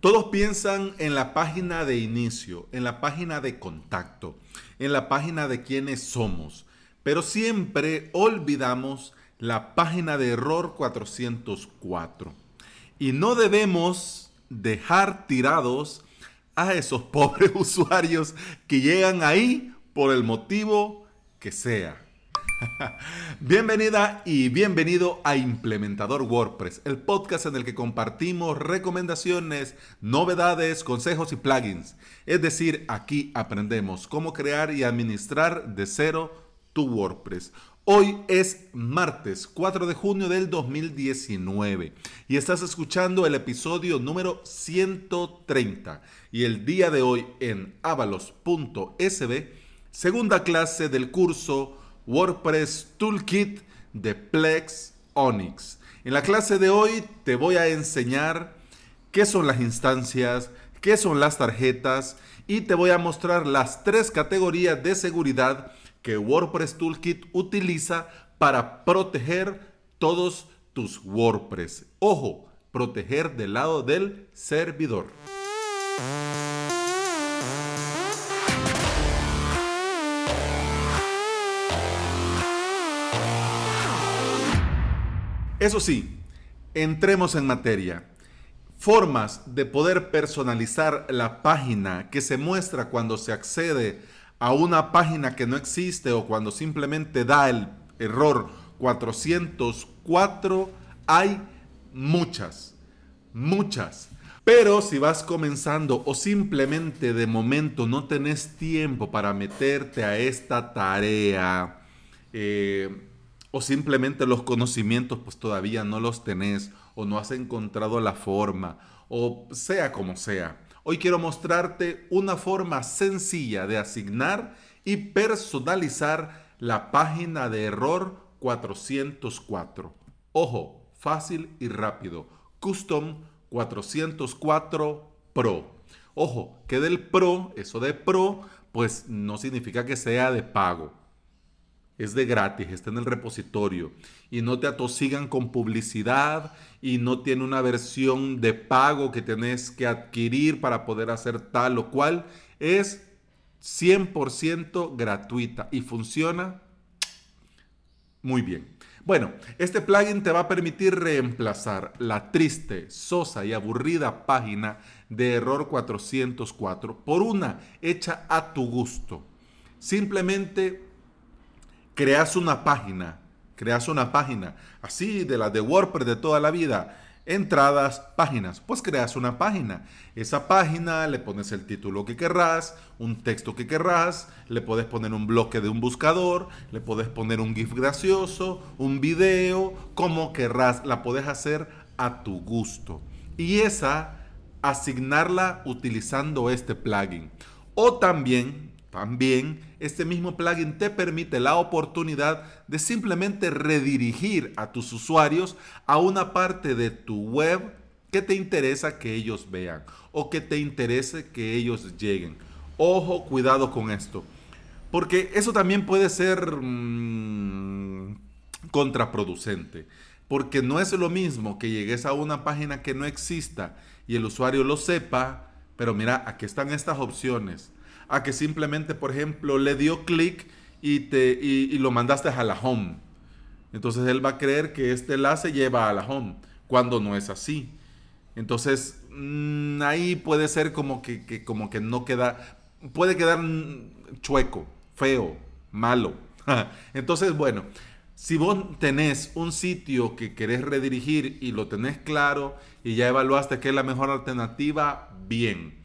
Todos piensan en la página de inicio, en la página de contacto, en la página de quiénes somos, pero siempre olvidamos la página de error 404. Y no debemos dejar tirados a esos pobres usuarios que llegan ahí por el motivo que sea. Bienvenida y bienvenido a Implementador WordPress, el podcast en el que compartimos recomendaciones, novedades, consejos y plugins. Es decir, aquí aprendemos cómo crear y administrar de cero tu WordPress. Hoy es martes 4 de junio del 2019 y estás escuchando el episodio número 130 y el día de hoy en avalos.sb, segunda clase del curso WordPress Toolkit de Plex Onyx. En la clase de hoy te voy a enseñar qué son las instancias, qué son las tarjetas y te voy a mostrar las tres categorías de seguridad que WordPress Toolkit utiliza para proteger todos tus WordPress. Ojo, proteger del lado del servidor. Eso sí, entremos en materia. Formas de poder personalizar la página que se muestra cuando se accede a una página que no existe o cuando simplemente da el error 404, hay muchas, muchas. Pero si vas comenzando o simplemente de momento no tenés tiempo para meterte a esta tarea, eh, o simplemente los conocimientos pues todavía no los tenés o no has encontrado la forma o sea como sea. Hoy quiero mostrarte una forma sencilla de asignar y personalizar la página de error 404. Ojo, fácil y rápido. Custom 404 Pro. Ojo, que del Pro, eso de Pro, pues no significa que sea de pago es de gratis, está en el repositorio y no te atosigan con publicidad y no tiene una versión de pago que tenés que adquirir para poder hacer tal o cual. Es 100% gratuita y funciona muy bien. Bueno, este plugin te va a permitir reemplazar la triste, sosa y aburrida página de error 404 por una hecha a tu gusto. Simplemente creas una página, creas una página, así de la de WordPress de toda la vida, entradas, páginas, pues creas una página. Esa página le pones el título que querrás, un texto que querrás, le puedes poner un bloque de un buscador, le puedes poner un GIF gracioso, un video, como querrás, la puedes hacer a tu gusto. Y esa, asignarla utilizando este plugin. O también también este mismo plugin te permite la oportunidad de simplemente redirigir a tus usuarios a una parte de tu web que te interesa que ellos vean o que te interese que ellos lleguen. Ojo, cuidado con esto. Porque eso también puede ser mm, contraproducente. Porque no es lo mismo que llegues a una página que no exista y el usuario lo sepa. Pero mira, aquí están estas opciones a que simplemente, por ejemplo, le dio clic y, y, lo mandaste a la home. Entonces él va a creer que este enlace lleva a la home, cuando no es así. Entonces mm, ahí puede ser como que, como que no queda, puede quedar chueco, feo, malo. Entonces, bueno, si vos tenés un sitio que querés redirigir y lo tenés claro y ya evaluaste que es la mejor alternativa, bien.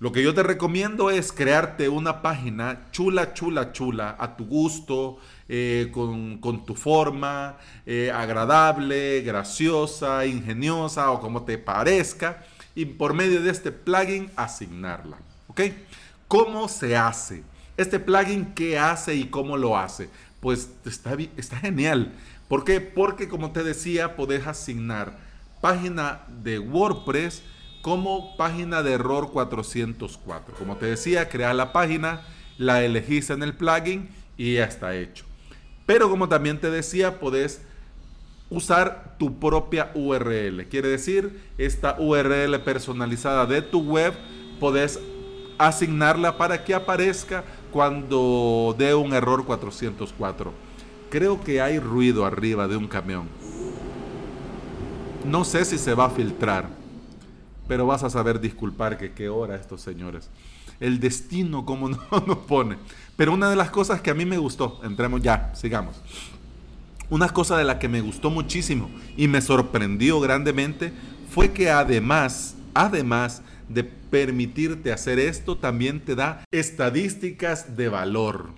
Lo que yo te recomiendo es crearte una página chula, chula, chula, a tu gusto, eh, con, tu forma, eh, agradable, graciosa, ingeniosa o como te parezca, y por medio de este plugin asignarla. ¿Ok? ¿Cómo se hace? Este plugin, ¿qué hace y cómo lo hace? Pues está, está genial. ¿Por qué? Porque como te decía, podés asignar página de WordPress como página de error 404. Como te decía, crear la página, la elegís en el plugin y ya está hecho. Pero como también te decía, podés usar tu propia URL. Quiere decir, esta URL personalizada de tu web, podés asignarla para que aparezca cuando dé un error 404. Creo que hay ruido arriba de un camión. No sé si se va a filtrar, pero vas a saber disculpar que qué hora estos señores. El destino como no nos pone. Pero una de las cosas que a mí me gustó, entremos ya, sigamos. Una cosa de la que me gustó muchísimo y me sorprendió grandemente fue que además, además de permitirte hacer esto, también te da estadísticas de valor.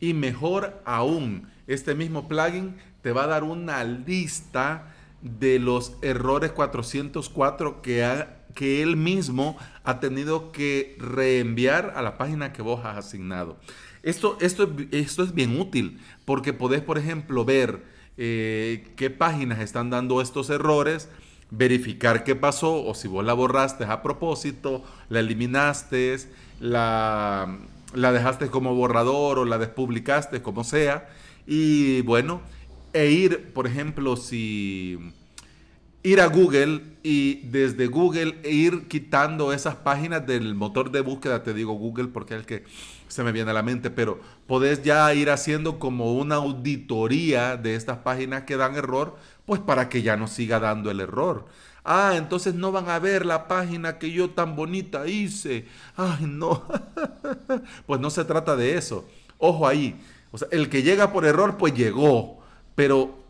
Y mejor aún, este mismo plugin te va a dar una lista de los errores 404 que, que él mismo ha tenido que reenviar a la página que vos has asignado. Esto, esto, esto es bien útil porque podés, por ejemplo, ver eh, qué páginas están dando estos errores, verificar qué pasó o si vos la borraste a propósito, la eliminaste, la, la dejaste como borrador o la despublicaste, como sea. Y bueno, e ir, por ejemplo, si ir a Google y desde Google ir quitando esas páginas del motor de búsqueda, te digo Google porque es el que se me viene a la mente, pero podés ya ir haciendo como una auditoría de estas páginas que dan error, pues para que ya no siga dando el error. Ah, entonces no van a ver la página que yo tan bonita hice. Ay, no. pues no se trata de eso. Ojo ahí. O sea, el que llega por error, pues llegó. Pero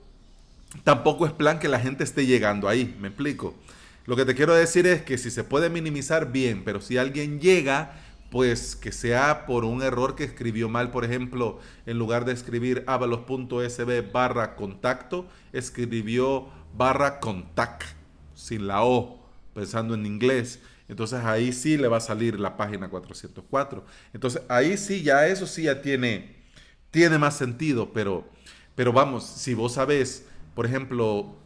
tampoco es plan que la gente esté llegando ahí. ¿Me explico? Lo que te quiero decir es que si se puede minimizar bien, pero si alguien llega pues que sea por un error que escribió mal, por ejemplo, en lugar de escribir avalos.sb barra contacto, escribió barra contact, sin la O, pensando en inglés. Entonces ahí sí le va a salir la página 404. Entonces ahí sí, ya eso sí ya tiene, tiene más sentido, pero, pero vamos, si vos sabés, por ejemplo,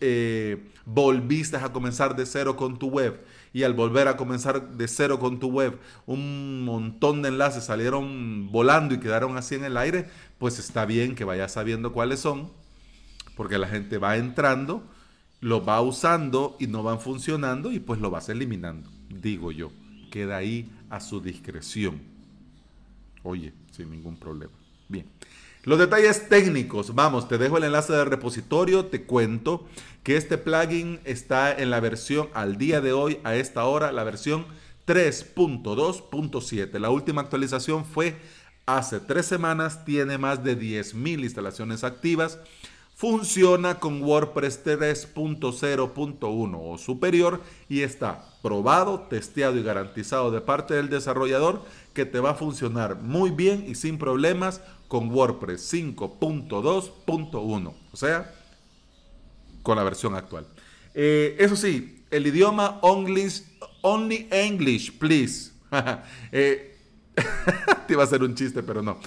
eh, volviste a comenzar de cero con tu web, y al volver a comenzar de cero con tu web, un montón de enlaces salieron volando y quedaron así en el aire, pues está bien que vayas sabiendo cuáles son, porque la gente va entrando, lo va usando y no van funcionando y pues lo vas eliminando, digo yo. Queda ahí a su discreción. Oye, sin ningún problema. Bien. Los detalles técnicos, vamos, te dejo el enlace del repositorio, te cuento que este plugin está en la versión al día de hoy, a esta hora, la versión 3.2.7. La última actualización fue hace tres semanas, tiene más de 10.000 instalaciones activas. Funciona con WordPress 3.0.1 o superior y está probado, testeado y garantizado de parte del desarrollador que te va a funcionar muy bien y sin problemas con WordPress 5.2.1, o sea, con la versión actual. Eh, eso sí, el idioma only, only English, please. eh, te iba a hacer un chiste, pero no.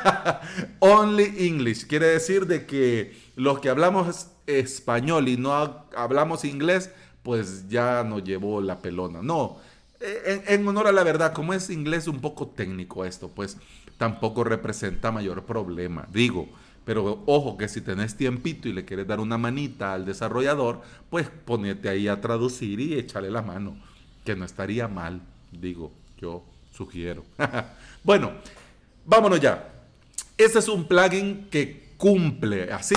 only English quiere decir de que los que hablamos español y no hablamos inglés, pues ya nos llevó la pelona. No, en, en honor a la verdad, como es inglés un poco técnico esto, pues tampoco representa mayor problema. Digo, pero ojo que si tenés tiempito y le quieres dar una manita al desarrollador, pues ponete ahí a traducir y échale la mano, que no estaría mal, digo, yo sugiero. bueno, vámonos ya. Este es un plugin que cumple así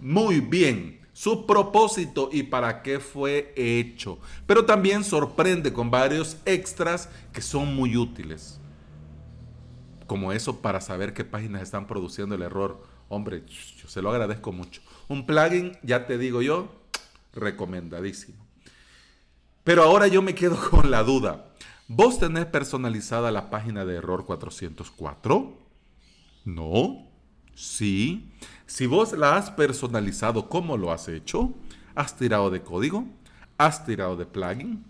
muy bien su propósito y para qué fue hecho, pero también sorprende con varios extras que son muy útiles como eso para saber qué páginas están produciendo el error. Hombre, yo se lo agradezco mucho. Un plugin, ya te digo yo, recomendadísimo. Pero ahora yo me quedo con la duda. ¿Vos tenés personalizada la página de error 404? No. Sí. Si vos la has personalizado, ¿cómo lo has hecho? ¿Has tirado de código? ¿Has tirado de plugin?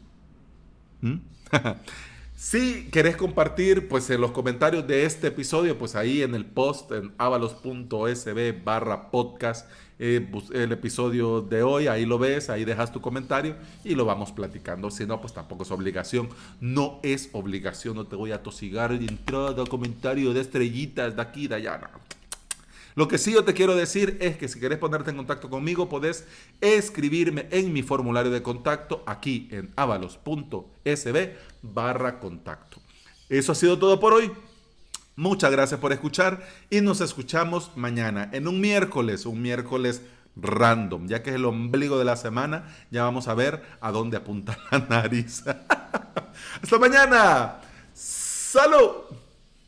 ¿Mm? Si querés compartir, pues en los comentarios de este episodio, pues ahí en el post en avalos.sb barra podcast, eh, el episodio de hoy, ahí lo ves, ahí dejas tu comentario y lo vamos platicando. Si no, pues tampoco es obligación. No es obligación, no te voy a tosigar de entrada, comentario de estrellitas de aquí, de allá. Lo que sí yo te quiero decir es que si quieres ponerte en contacto conmigo, podés escribirme en mi formulario de contacto aquí en avalos.sb barra contacto. Eso ha sido todo por hoy. Muchas gracias por escuchar y nos escuchamos mañana en un miércoles, un miércoles random, ya que es el ombligo de la semana, ya vamos a ver a dónde apunta la nariz. Hasta mañana. Salud.